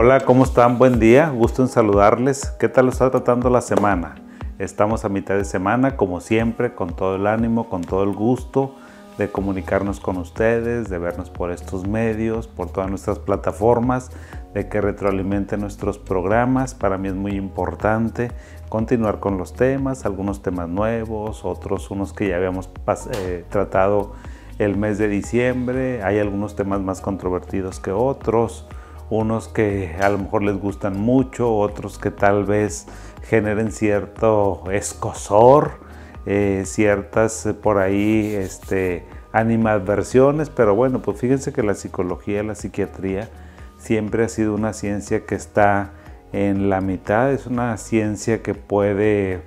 Hola, ¿cómo están? Buen día, gusto en saludarles. ¿Qué tal está tratando la semana? Estamos a mitad de semana, como siempre, con todo el ánimo, con todo el gusto de comunicarnos con ustedes, de vernos por estos medios, por todas nuestras plataformas, de que retroalimenten nuestros programas. Para mí es muy importante continuar con los temas, algunos temas nuevos, otros unos que ya habíamos eh, tratado el mes de diciembre. Hay algunos temas más controvertidos que otros, unos que a lo mejor les gustan mucho, otros que tal vez generen cierto escosor eh, ciertas eh, por ahí este, animadversiones, pero bueno, pues fíjense que la psicología, la psiquiatría siempre ha sido una ciencia que está en la mitad, es una ciencia que puede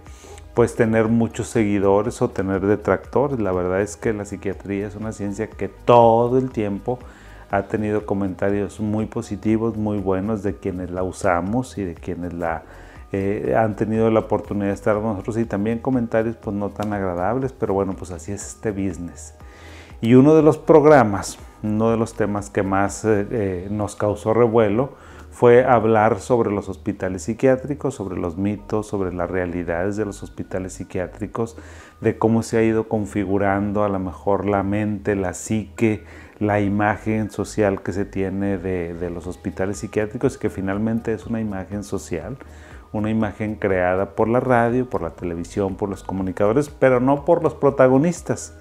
pues tener muchos seguidores o tener detractores. La verdad es que la psiquiatría es una ciencia que todo el tiempo ha tenido comentarios muy positivos, muy buenos de quienes la usamos y de quienes la eh, han tenido la oportunidad de estar con nosotros y también comentarios pues no tan agradables, pero bueno, pues así es este business. Y uno de los programas, uno de los temas que más eh, eh, nos causó revuelo fue hablar sobre los hospitales psiquiátricos, sobre los mitos, sobre las realidades de los hospitales psiquiátricos, de cómo se ha ido configurando a lo mejor la mente, la psique, la imagen social que se tiene de, los hospitales psiquiátricos que finalmente es una imagen social una imagen creada por la radio, por la televisión, por los comunicadores, pero no por los protagonistas,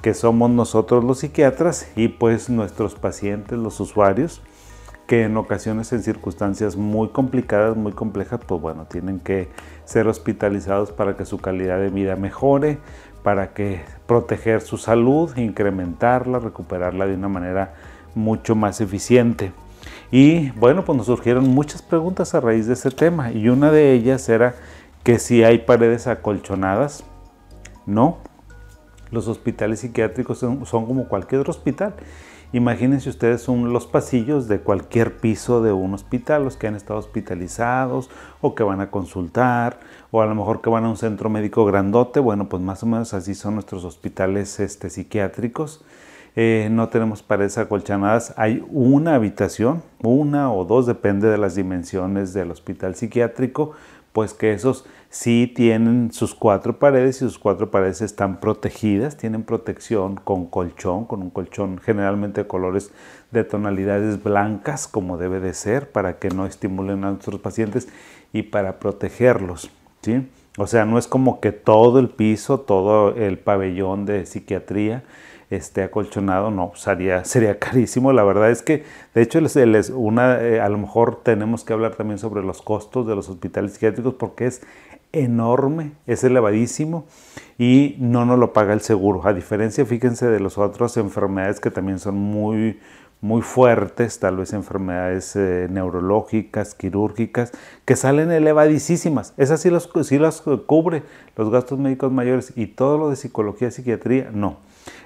que somos nosotros los psiquiatras y pues nuestros pacientes, los usuarios, que en ocasiones en circunstancias muy complicadas, muy complejas, pues bueno, tienen que ser hospitalizados para que su calidad de vida mejore, para que proteger su salud, incrementarla, recuperarla de una manera mucho más eficiente. Y bueno, pues nos surgieron muchas preguntas a raíz de ese tema y una de ellas era que si hay paredes acolchonadas. No, los hospitales psiquiátricos son, como cualquier otro hospital. Imagínense ustedes son los pasillos de cualquier piso de un hospital, los que han estado hospitalizados o que van a consultar o a lo mejor que van a un centro médico grandote. Bueno, pues más o menos así son nuestros hospitales este, psiquiátricos. Eh, no tenemos paredes acolchonadas, hay una habitación, una o dos, depende de las dimensiones del hospital psiquiátrico, pues que esos sí tienen sus cuatro paredes y sus cuatro paredes están protegidas, tienen protección con colchón, con un colchón generalmente de colores de tonalidades blancas, como debe de ser, para que no estimulen a nuestros pacientes y para protegerlos. ¿sí? O sea, no es como que todo el piso, todo el pabellón de psiquiatría este acolchonado, no, sería, sería carísimo. La verdad es que, de hecho, una, eh, a lo mejor tenemos que hablar también sobre los costos de los hospitales psiquiátricos porque es enorme, es elevadísimo y no nos lo paga el seguro. A diferencia, fíjense, de las otras enfermedades que también son muy, muy fuertes, tal vez enfermedades eh, neurológicas, quirúrgicas, que salen elevadísimas. Esas sí las, sí cubre los gastos médicos mayores y todo lo de psicología, psiquiatría, no.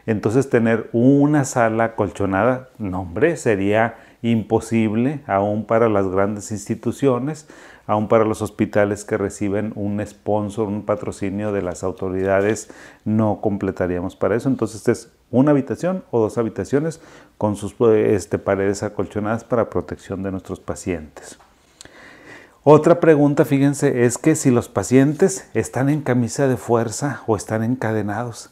Entonces tener una sala colchonada, no hombre, sería imposible aún para las grandes instituciones, aún para los hospitales que reciben un sponsor, un patrocinio de las autoridades, no completaríamos para eso. Entonces es una habitación o dos habitaciones con sus este, paredes acolchonadas para protección de nuestros pacientes. Otra pregunta, fíjense, es que si los pacientes están en camisa de fuerza o están encadenados,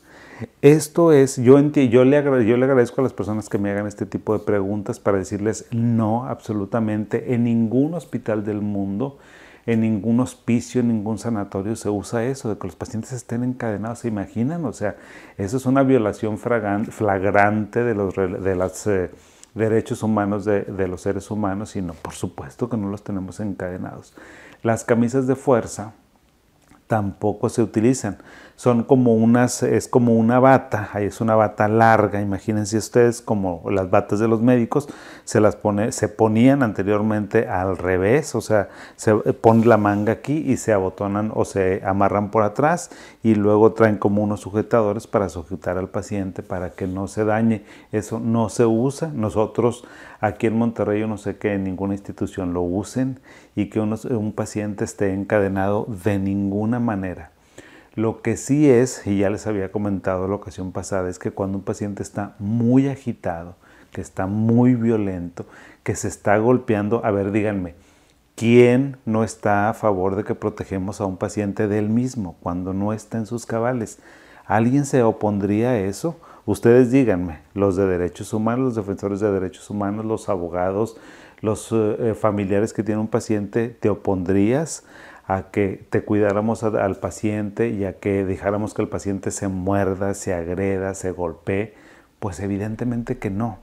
esto es, yo, yo, le yo le agradezco a las personas que me hagan este tipo de preguntas para decirles no, absolutamente, en ningún hospital del mundo, en ningún hospicio, en ningún sanatorio se usa eso, de que los pacientes estén encadenados, ¿se imaginan? O sea, eso es una violación flagrante de los eh, derechos humanos de, de los seres humanos y no, por supuesto que no los tenemos encadenados. Las camisas de fuerza tampoco se utilizan son como unas, es como una bata, es una bata larga, imagínense ustedes como las batas de los médicos, se las pone, se ponían anteriormente al revés, o sea, se pone la manga aquí y se abotonan o se amarran por atrás y luego traen como unos sujetadores para sujetar al paciente para que no se dañe. Eso no se usa. Nosotros aquí en Monterrey yo no sé que en ninguna institución lo usen y que un paciente esté encadenado de ninguna manera. Lo que sí es, y ya les había comentado la ocasión pasada, es que cuando un paciente está muy agitado, que está muy violento, que se está golpeando. A ver, díganme, ¿quién no está a favor de que protegemos a un paciente de él mismo cuando no está en sus cabales? ¿Alguien se opondría a eso? Ustedes díganme, los de derechos humanos, los defensores de derechos humanos, los abogados, los eh, familiares que tienen un paciente, ¿te opondrías a que te cuidáramos al paciente y a que dejáramos que el paciente se muerda, se agreda, se golpee? Pues evidentemente que no.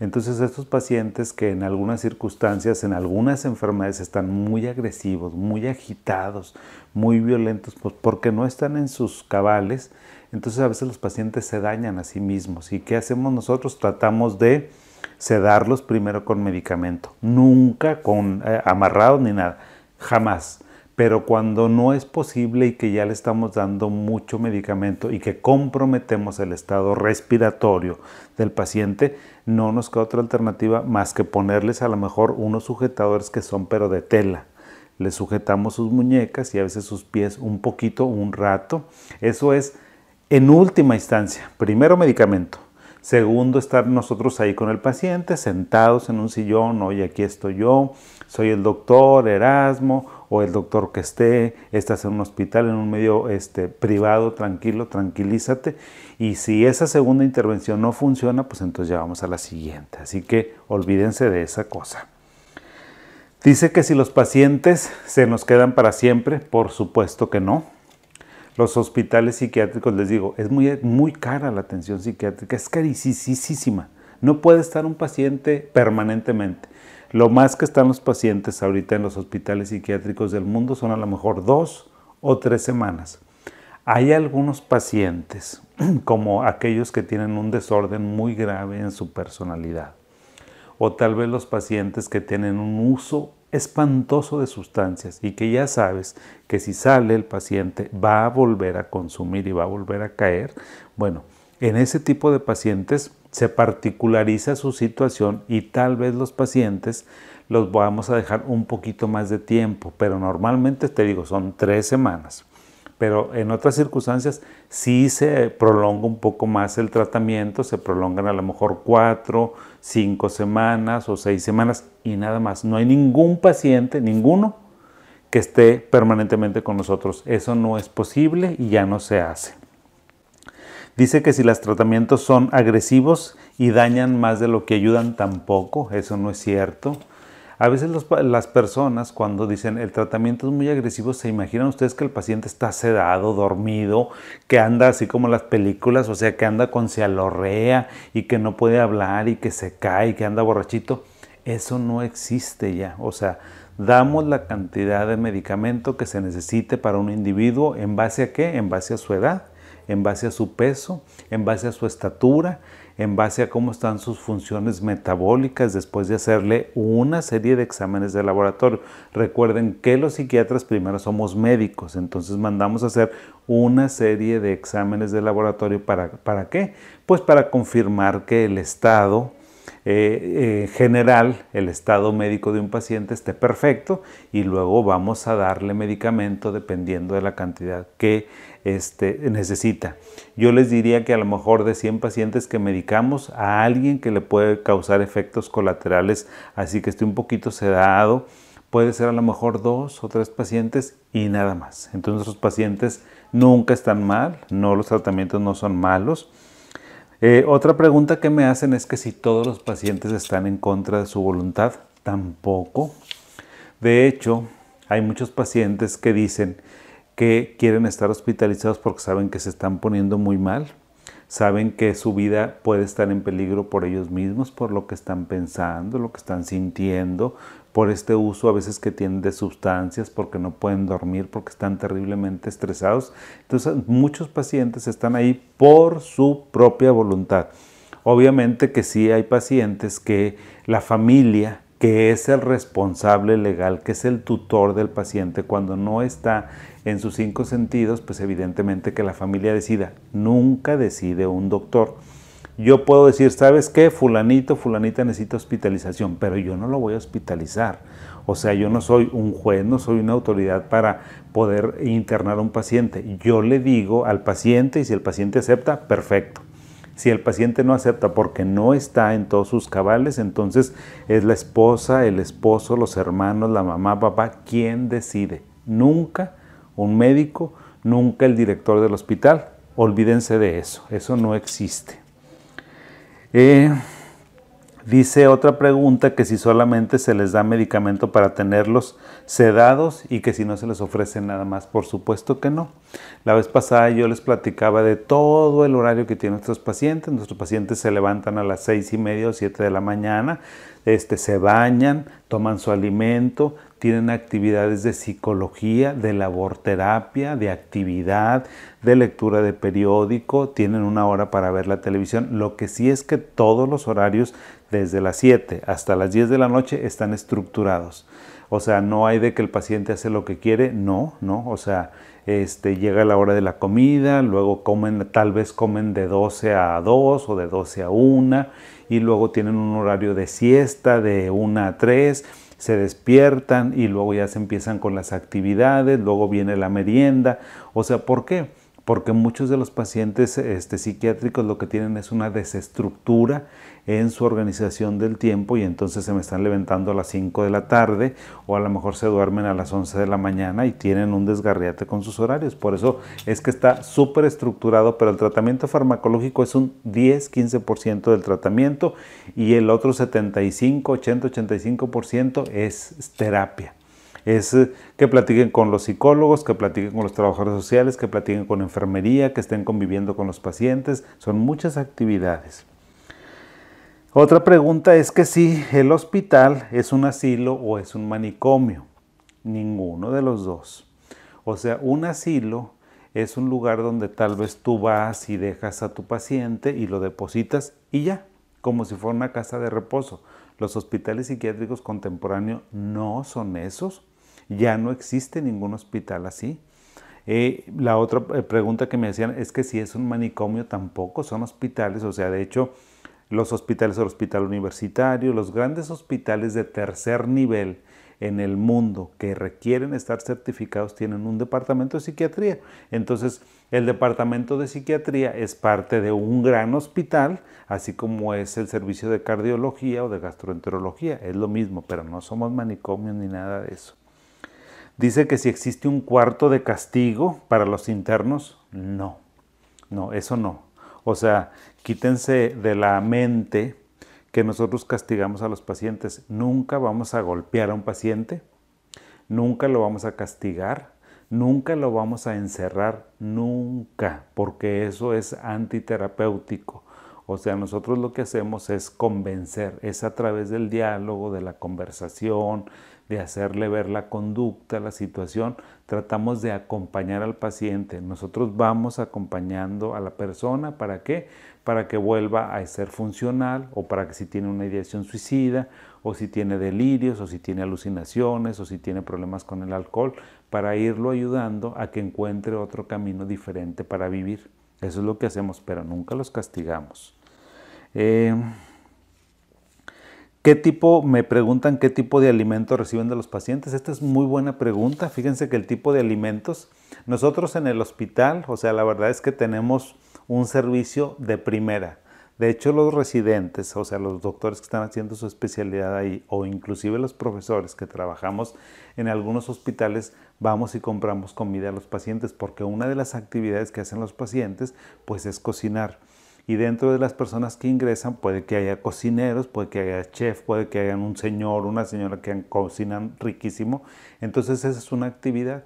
Entonces estos pacientes que en algunas circunstancias, en algunas enfermedades están muy agresivos, muy agitados, muy violentos, pues porque no están en sus cabales, entonces a veces los pacientes se dañan a sí mismos. ¿Y qué hacemos nosotros? Tratamos de sedarlos primero con medicamento, nunca con eh, amarrados ni nada, jamás. Pero cuando no es posible y que ya le estamos dando mucho medicamento y que comprometemos el estado respiratorio del paciente, no nos queda otra alternativa más que ponerles a lo mejor unos sujetadores que son pero de tela. Le sujetamos sus muñecas y a veces sus pies un poquito, un rato. Eso es en última instancia. Primero medicamento. Segundo, estar nosotros ahí con el paciente, sentados en un sillón, oye, aquí estoy yo, soy el doctor Erasmo o el doctor que esté, estás en un hospital, en un medio este, privado, tranquilo, tranquilízate. Y si esa segunda intervención no funciona, pues entonces ya vamos a la siguiente. Así que olvídense de esa cosa. Dice que si los pacientes se nos quedan para siempre, por supuesto que no. Los hospitales psiquiátricos, les digo, es muy, muy cara la atención psiquiátrica, es carísima. No puede estar un paciente permanentemente. Lo más que están los pacientes ahorita en los hospitales psiquiátricos del mundo son a lo mejor dos o tres semanas. Hay algunos pacientes, como aquellos que tienen un desorden muy grave en su personalidad, o tal vez los pacientes que tienen un uso espantoso de sustancias y que ya sabes que si sale el paciente va a volver a consumir y va a volver a caer, bueno, en ese tipo de pacientes se particulariza su situación y tal vez los pacientes los vamos a dejar un poquito más de tiempo, pero normalmente te digo, son tres semanas. Pero en otras circunstancias sí se prolonga un poco más el tratamiento, se prolongan a lo mejor cuatro, cinco semanas o seis semanas y nada más. No hay ningún paciente, ninguno, que esté permanentemente con nosotros. Eso no es posible y ya no se hace. Dice que si los tratamientos son agresivos y dañan más de lo que ayudan, tampoco, eso no es cierto. A veces las personas cuando dicen el tratamiento es muy agresivo, se imaginan ustedes que el paciente está sedado, dormido, que anda así como las películas, o sea, que anda con cialorrea y que no puede hablar y que se cae y que anda borrachito. Eso no existe ya. O sea, damos la cantidad de medicamento que se necesite para un individuo en base a qué? En base a su edad en base a su peso, en base a su estatura, en base a cómo están sus funciones metabólicas después de hacerle una serie de exámenes de laboratorio. Recuerden que los psiquiatras primero somos médicos, entonces mandamos a hacer una serie de exámenes de laboratorio para, ¿para qué? Pues para confirmar que el estado eh, eh, general, el estado médico de un paciente esté perfecto y luego vamos a darle medicamento dependiendo de la cantidad que este, necesita. Yo les diría que a lo mejor de 100 pacientes que medicamos a alguien que le puede causar efectos colaterales, así que esté un poquito sedado, puede ser a lo mejor dos o tres pacientes y nada más. Entonces los pacientes nunca están mal, no los tratamientos no son malos. Eh, otra pregunta que me hacen es que si todos los pacientes están en contra de su voluntad, tampoco. De hecho, hay muchos pacientes que dicen que quieren estar hospitalizados porque saben que se están poniendo muy mal, saben que su vida puede estar en peligro por ellos mismos, por lo que están pensando, lo que están sintiendo, por este uso a veces que tienen de sustancias, porque no pueden dormir, porque están terriblemente estresados. Entonces muchos pacientes están ahí por su propia voluntad. Obviamente que sí hay pacientes que la familia, que es el responsable legal, que es el tutor del paciente, cuando no está en sus cinco sentidos, pues evidentemente que la familia decida. Nunca decide un doctor yo puedo decir, ¿sabes qué? Fulanito, fulanita necesita hospitalización, pero yo no lo voy a hospitalizar. O sea, yo no soy un juez, no soy una autoridad para poder internar a un paciente. Yo le digo al paciente y si el paciente acepta, perfecto. Si el paciente no acepta porque no está en todos sus cabales, entonces es la esposa, el esposo, los hermanos, la mamá, papá, quien decide. Nunca un médico, nunca el director del hospital. Olvídense de eso, eso no existe. Eh, Dice otra pregunta que si solamente se les da medicamento para tenerlos sedados y que si no se les ofrece nada más. Por supuesto que no. La vez pasada yo les platicaba de todo el horario que tienen nuestros pacientes. Nuestros pacientes se levantan a las seis y media o siete de la mañana, este, se bañan, toman su alimento, tienen actividades de psicología, de laborterapia, de actividad, de lectura de periódico, tienen una hora para ver la televisión. Lo que sí es que todos los horarios desde las 7 hasta las 10 de la noche están estructurados. O sea, no hay de que el paciente hace lo que quiere, no, no, o sea, este, llega la hora de la comida, luego comen, tal vez comen de 12 a 2 o de 12 a 1 y luego tienen un horario de siesta de 1 a 3, se despiertan y luego ya se empiezan con las actividades, luego viene la merienda, o sea, ¿por qué? Porque muchos de los pacientes este, psiquiátricos lo que tienen es una desestructura en su organización del tiempo y entonces se me están levantando a las 5 de la tarde o a lo mejor se duermen a las 11 de la mañana y tienen un desgarriate con sus horarios. Por eso es que está súper estructurado, pero el tratamiento farmacológico es un 10-15% del tratamiento y el otro 75, 80, 85% es terapia es eh, que platiquen con los psicólogos, que platiquen con los trabajadores sociales, que platiquen con enfermería, que estén conviviendo con los pacientes. Son muchas actividades. Otra pregunta es que si el hospital es un asilo o es un manicomio. Ninguno de los dos. O sea, un asilo es un lugar donde tal vez tú vas y dejas a tu paciente y lo depositas y ya, como si fuera una casa de reposo. Los hospitales psiquiátricos contemporáneos no son esos. Ya no existe ningún hospital así. Eh, la otra eh, pregunta que me hacían es que si es un manicomio tampoco son hospitales, o sea, de hecho, los hospitales, el hospital universitario, los grandes hospitales de tercer nivel en el mundo que requieren estar certificados tienen un departamento de psiquiatría. Entonces, el departamento de psiquiatría es parte de un gran hospital, así como es el servicio de cardiología o de gastroenterología. Es lo mismo, pero no somos manicomios ni nada de eso. Dice que si existe un cuarto de castigo para los internos, no, no, eso no. O sea, quítense de la mente que nosotros castigamos a los pacientes. Nunca vamos a golpear a un paciente, nunca lo vamos a castigar, nunca lo vamos a encerrar, nunca, porque eso es antiterapéutico. O sea, nosotros lo que hacemos es convencer, es a través del diálogo, de la conversación, de hacerle ver la conducta, la situación, tratamos de acompañar al paciente. Nosotros vamos acompañando a la persona, ¿para qué? Para que vuelva a ser funcional o para que si tiene una ideación suicida o si tiene delirios o si tiene alucinaciones o si tiene problemas con el alcohol, para irlo ayudando a que encuentre otro camino diferente para vivir. Eso es lo que hacemos, pero nunca los castigamos. Eh, ¿Qué tipo, me preguntan qué tipo de alimentos reciben de los pacientes? Esta es muy buena pregunta. Fíjense que el tipo de alimentos, nosotros en el hospital, o sea, la verdad es que tenemos un servicio de primera. De hecho, los residentes, o sea, los doctores que están haciendo su especialidad ahí, o inclusive los profesores que trabajamos en algunos hospitales, vamos y compramos comida a los pacientes, porque una de las actividades que hacen los pacientes, pues es cocinar. Y dentro de las personas que ingresan puede que haya cocineros, puede que haya chef, puede que haya un señor, una señora que cocinan riquísimo. Entonces esa es una actividad.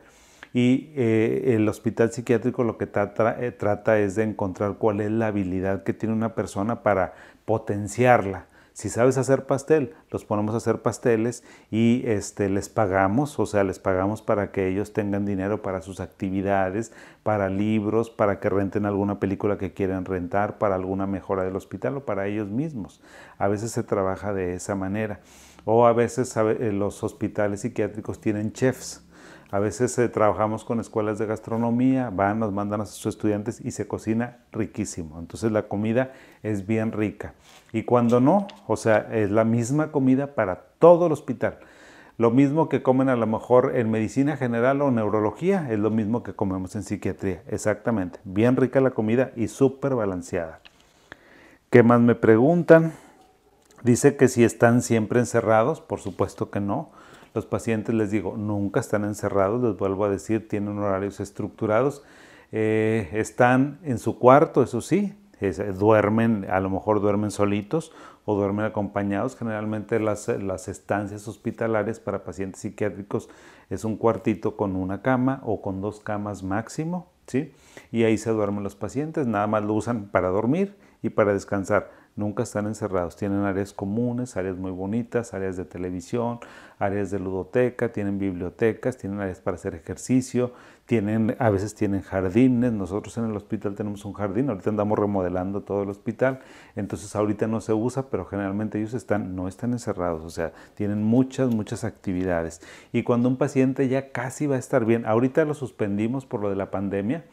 Y eh, el hospital psiquiátrico lo que eh, trata es de encontrar cuál es la habilidad que tiene una persona para potenciarla. Si sabes hacer pastel, los ponemos a hacer pasteles y este, les pagamos, o sea, les pagamos para que ellos tengan dinero para sus actividades, para libros, para que renten alguna película que quieran rentar, para alguna mejora del hospital o para ellos mismos. A veces se trabaja de esa manera. O a veces eh, los hospitales psiquiátricos tienen chefs a veces eh, trabajamos con escuelas de gastronomía, van, nos mandan a sus estudiantes y se cocina riquísimo. Entonces la comida es bien rica. Y cuando no, o sea, es la misma comida para todo el hospital. Lo mismo que comen a lo mejor en medicina general o neurología, es lo mismo que comemos en psiquiatría. Exactamente. Bien rica la comida y súper balanceada. ¿Qué más me preguntan? Dice que si están siempre encerrados, por supuesto que no. Los pacientes, les digo, nunca están encerrados, les vuelvo a decir, tienen horarios estructurados. Eh, están en su cuarto, eso sí, duermen, a lo mejor duermen solitos o duermen acompañados. Generalmente las, las, estancias hospitalarias para pacientes psiquiátricos es un cuartito con una cama o con dos camas máximo, ¿sí? Y ahí se duermen los pacientes, nada más lo usan para dormir y para descansar. Nunca están encerrados, tienen áreas comunes, áreas muy bonitas, áreas de televisión, áreas de ludoteca, tienen bibliotecas, tienen áreas para hacer ejercicio, tienen, a veces tienen jardines. Nosotros en el hospital tenemos un jardín, ahorita andamos remodelando todo el hospital, entonces ahorita no se usa, pero generalmente ellos están, no están encerrados, o sea, tienen muchas, muchas actividades. Y cuando un paciente ya casi va a estar bien, ahorita lo suspendimos por lo de la pandemia,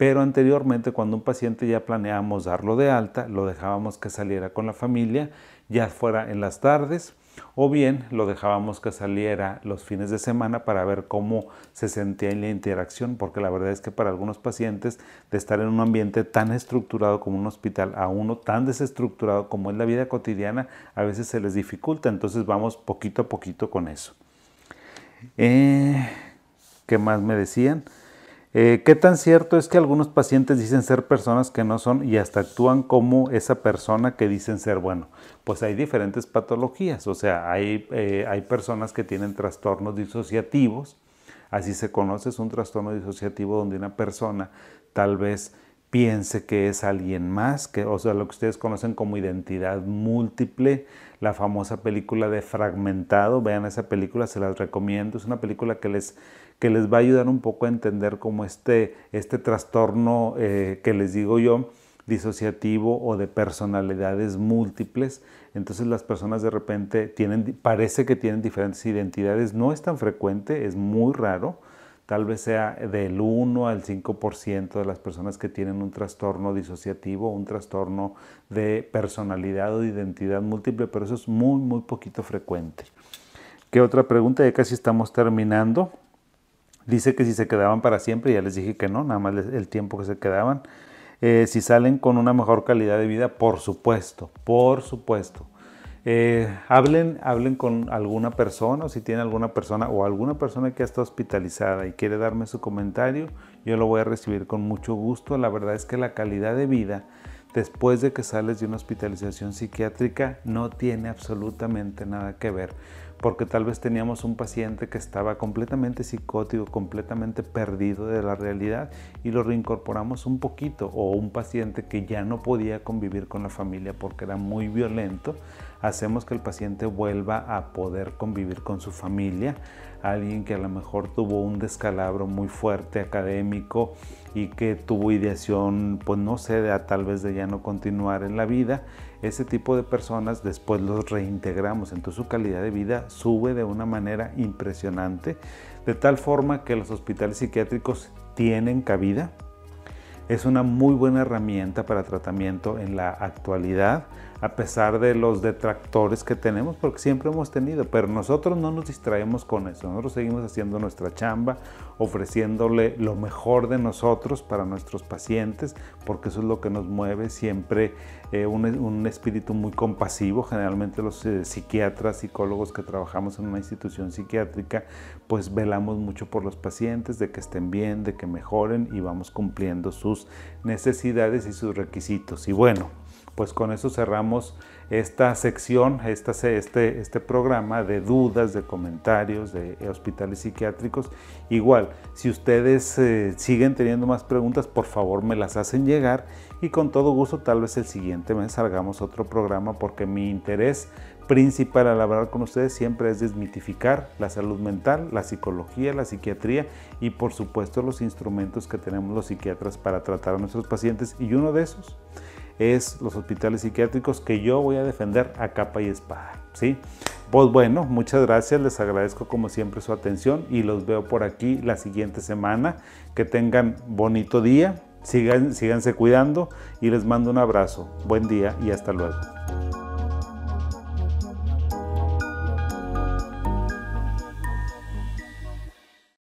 pero anteriormente cuando un paciente ya planeábamos darlo de alta, lo dejábamos que saliera con la familia, ya fuera en las tardes, o bien lo dejábamos que saliera los fines de semana para ver cómo se sentía en la interacción, porque la verdad es que para algunos pacientes de estar en un ambiente tan estructurado como un hospital a uno tan desestructurado como es la vida cotidiana, a veces se les dificulta, entonces vamos poquito a poquito con eso. Eh, ¿Qué más me decían? Eh, ¿Qué tan cierto es que algunos pacientes dicen ser personas que no son y hasta actúan como esa persona que dicen ser? Bueno, pues hay diferentes patologías, o sea, hay, eh, hay personas que tienen trastornos disociativos, así se conoce, es un trastorno disociativo donde una persona tal vez piense que es alguien más, que, o sea, lo que ustedes conocen como identidad múltiple, la famosa película de Fragmentado, vean esa película, se las recomiendo, es una película que les que les va a ayudar un poco a entender cómo este, este trastorno eh, que les digo yo, disociativo o de personalidades múltiples. Entonces las personas de repente tienen, parece que tienen diferentes identidades. No es tan frecuente, es muy raro. Tal vez sea del 1 al 5% de las personas que tienen un trastorno disociativo, un trastorno de personalidad o de identidad múltiple, pero eso es muy, muy poquito frecuente. ¿Qué otra pregunta? Ya casi estamos terminando. Dice que si se quedaban para siempre, ya les dije que no, nada más el tiempo que se quedaban. Eh, si salen con una mejor calidad de vida, por supuesto, por supuesto. Eh, hablen, hablen con alguna persona o si tiene alguna persona o alguna persona que está hospitalizada y quiere darme su comentario, yo lo voy a recibir con mucho gusto. La verdad es que la calidad de vida después de que sales de una hospitalización psiquiátrica no tiene absolutamente nada que ver porque tal vez teníamos un paciente que estaba completamente psicótico, completamente perdido de la realidad y lo reincorporamos un poquito, o un paciente que ya no podía convivir con la familia porque era muy violento, hacemos que el paciente vuelva a poder convivir con su familia, alguien que a lo mejor tuvo un descalabro muy fuerte académico y que tuvo ideación, pues no sé, de, tal vez de ya no continuar en la vida, ese tipo de personas después los reintegramos, entonces su calidad de vida sube de una manera impresionante, de tal forma que los hospitales psiquiátricos tienen cabida. Es una muy buena herramienta para tratamiento en la actualidad a pesar de los detractores que tenemos, porque siempre hemos tenido, pero nosotros no nos distraemos con eso, nosotros seguimos haciendo nuestra chamba, ofreciéndole lo mejor de nosotros para nuestros pacientes, porque eso es lo que nos mueve siempre eh, un, espíritu muy compasivo, generalmente los eh, psiquiatras, psicólogos que trabajamos en una institución psiquiátrica, pues velamos mucho por los pacientes, de que estén bien, de que mejoren y vamos cumpliendo sus necesidades y sus requisitos. Y bueno, pues con eso cerramos esta sección, esta, este, este programa de dudas, de comentarios de hospitales psiquiátricos. Igual, si ustedes eh, siguen teniendo más preguntas, por favor me las hacen llegar y con todo gusto tal vez el siguiente mes salgamos otro programa porque mi interés principal al hablar con ustedes siempre es desmitificar la salud mental, la psicología, la psiquiatría y por supuesto los instrumentos que tenemos los psiquiatras para tratar a nuestros pacientes y uno de esos es los hospitales psiquiátricos que yo voy a defender a capa y espada. ¿sí? Pues bueno, muchas gracias, les agradezco como siempre su atención y los veo por aquí la siguiente semana. Que tengan bonito día, sigan, síganse cuidando y les mando un abrazo. Buen día y hasta luego.